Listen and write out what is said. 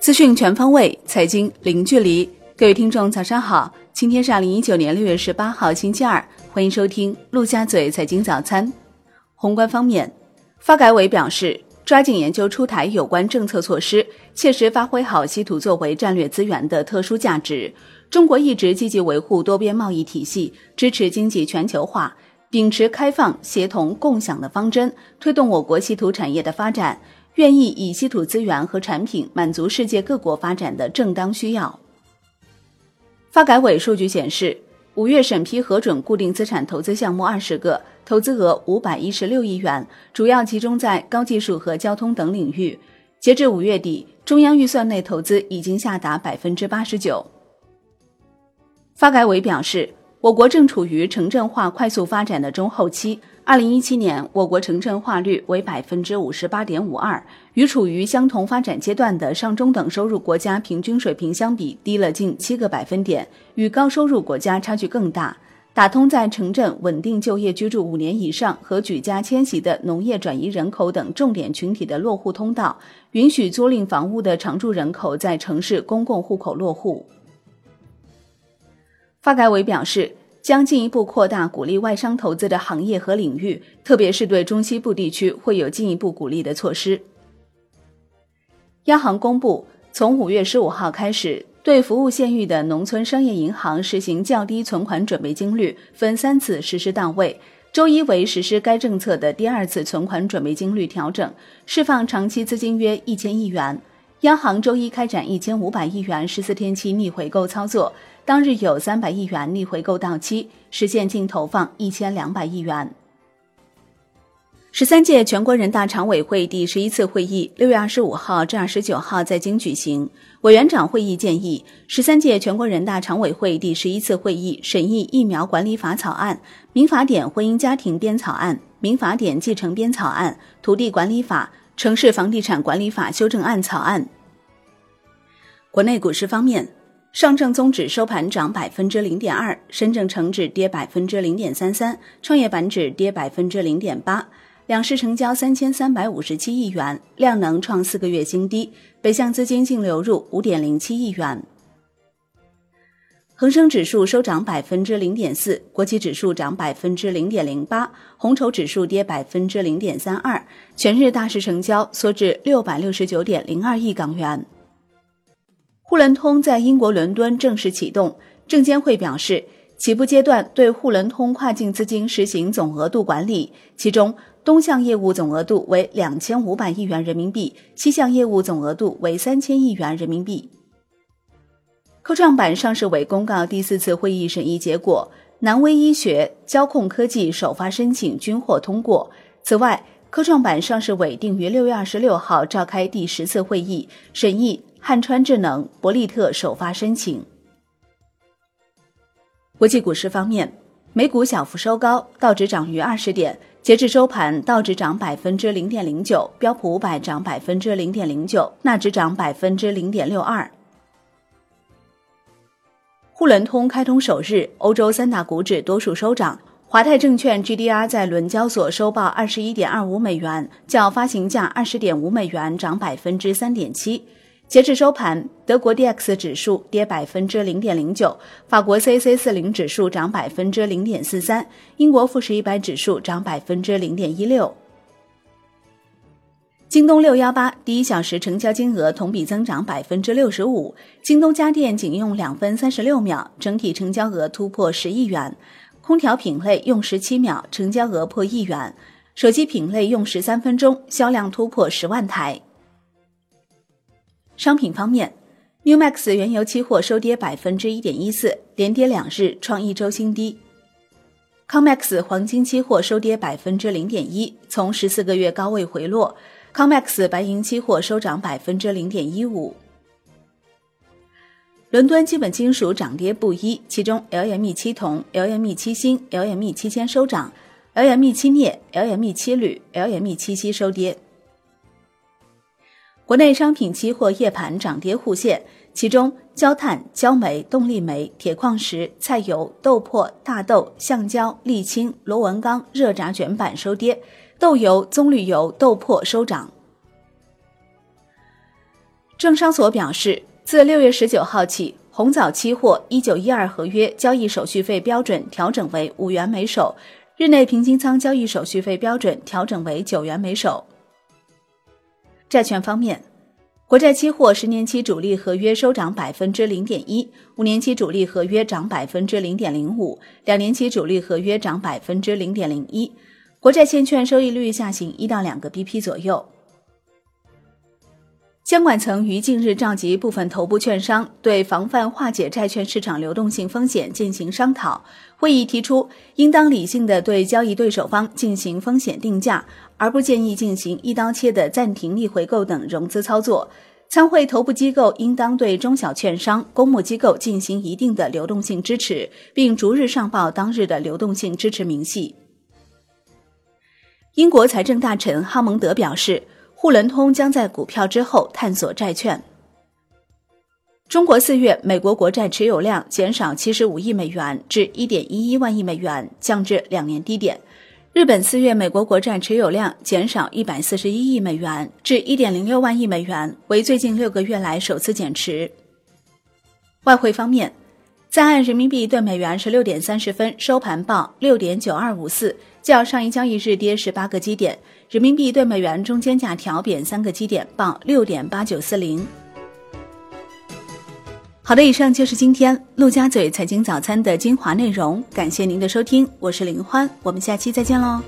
资讯全方位，财经零距离。各位听众，早上好！今天是二零一九年六月十八号，星期二，欢迎收听陆家嘴财经早餐。宏观方面，发改委表示，抓紧研究出台有关政策措施，切实发挥好稀土作为战略资源的特殊价值。中国一直积极维护多边贸易体系，支持经济全球化，秉持开放、协同、共享的方针，推动我国稀土产业的发展。愿意以稀土资源和产品满足世界各国发展的正当需要。发改委数据显示，五月审批核准固定资产投资项目二十个，投资额五百一十六亿元，主要集中在高技术和交通等领域。截至五月底，中央预算内投资已经下达百分之八十九。发改委表示。我国正处于城镇化快速发展的中后期。二零一七年，我国城镇化率为百分之五十八点五二，与处于相同发展阶段的上中等收入国家平均水平相比，低了近七个百分点，与高收入国家差距更大。打通在城镇稳定就业居住五年以上和举家迁徙的农业转移人口等重点群体的落户通道，允许租赁房屋的常住人口在城市公共户口落户。发改委表示，将进一步扩大鼓励外商投资的行业和领域，特别是对中西部地区会有进一步鼓励的措施。央行公布，从五月十五号开始，对服务县域的农村商业银行实行较低存款准备金率，分三次实施到位。周一为实施该政策的第二次存款准备金率调整，释放长期资金约一千亿元。央行周一开展一千五百亿元十四天期逆回购操作，当日有三百亿元逆回购到期，实现净投放一千两百亿元。十三届全国人大常委会第十一次会议六月二十五号至二十九号在京举行。委员长会议建议，十三届全国人大常委会第十一次会议审议疫苗管理法草案、民法典婚姻家庭编草案、民法典继承编草案、土地管理法。城市房地产管理法修正案草案。国内股市方面，上证综指收盘涨百分之零点二，深证成指跌百分之零点三三，创业板指跌百分之零点八。两市成交三千三百五十七亿元，量能创四个月新低。北向资金净流入五点零七亿元。恒生指数收涨百分之零点四，国企指数涨百分之零点零八，红筹指数跌百分之零点三二。全日大市成交缩至六百六十九点零二亿港元。沪伦通在英国伦敦正式启动，证监会表示，起步阶段对沪伦通跨境资金实行总额度管理，其中东向业务总额度为两千五百亿元人民币，西向业务总额度为三千亿元人民币。科创板上市委公告第四次会议审议结果，南威医学、交控科技首发申请均获通过。此外，科创板上市委定于六月二十六号召开第十次会议，审议汉川智能、博利特首发申请。国际股市方面，美股小幅收高，道指涨逾二十点，截至收盘，道指涨百分之零点零九，标普五百涨百分之零点零九，纳指涨百分之零点六二。沪伦通开通首日，欧洲三大股指多数收涨。华泰证券 GDR 在伦交所收报二十一点二五美元，较发行价二十点五美元涨百分之三点七。截至收盘，德国 D X 指数跌百分之零点零九，法国 C C 四零指数涨百分之零点四三，英国富时一百指数涨百分之零点一六。京东六幺八第一小时成交金额同比增长百分之六十五，京东家电仅用两分三十六秒，整体成交额突破十亿元；空调品类用十七秒，成交额破亿元；手机品类用十三分钟，销量突破十万台。商品方面，New Max 原油期货收跌百分之一点一四，连跌两日，创一周新低。Comex 黄金期货收跌百分之零点一，从十四个月高位回落。Comex 白银期货收涨百分之零点一五。伦敦基本金属涨跌不一，其中 LME 七铜、LME 七锌、LME 七铅收涨，LME 七镍、LME 七铝、LME 七锡收跌。国内商品期货夜盘涨跌互现，其中焦炭、焦煤、动力煤、铁矿石、菜油、豆粕、大豆、橡胶、沥青、螺纹钢、热轧卷板收跌。豆油、棕榈油、豆粕收涨。政商所表示，自六月十九号起，红枣期货一九一二合约交易手续费标准调整为五元每手，日内平均仓交易手续费标准调整为九元每手。债券方面。国债期货十年期主力合约收涨百分之零点一，五年期主力合约涨百分之零点零五，两年期主力合约涨百分之零点零一。国债现券收益率下行一到两个 BP 左右。监管层于近日召集部分头部券商，对防范化解债券市场流动性风险进行商讨。会议提出，应当理性的对交易对手方进行风险定价，而不建议进行一刀切的暂停逆回购等融资操作。参会头部机构应当对中小券商、公募机构进行一定的流动性支持，并逐日上报当日的流动性支持明细。英国财政大臣哈蒙德表示。沪伦通将在股票之后探索债券。中国四月美国国债持有量减少七十五亿美元至一点一一万亿美元，降至两年低点。日本四月美国国债持有量减少一百四十一亿美元至一点零六万亿美元，为最近六个月来首次减持。外汇方面。在岸人民币对美元十六点三十分收盘报六点九二五四，较上一交易日跌十八个基点。人民币对美元中间价调贬三个基点，报六点八九四零。好的，以上就是今天陆家嘴财经早餐的精华内容，感谢您的收听，我是林欢，我们下期再见喽。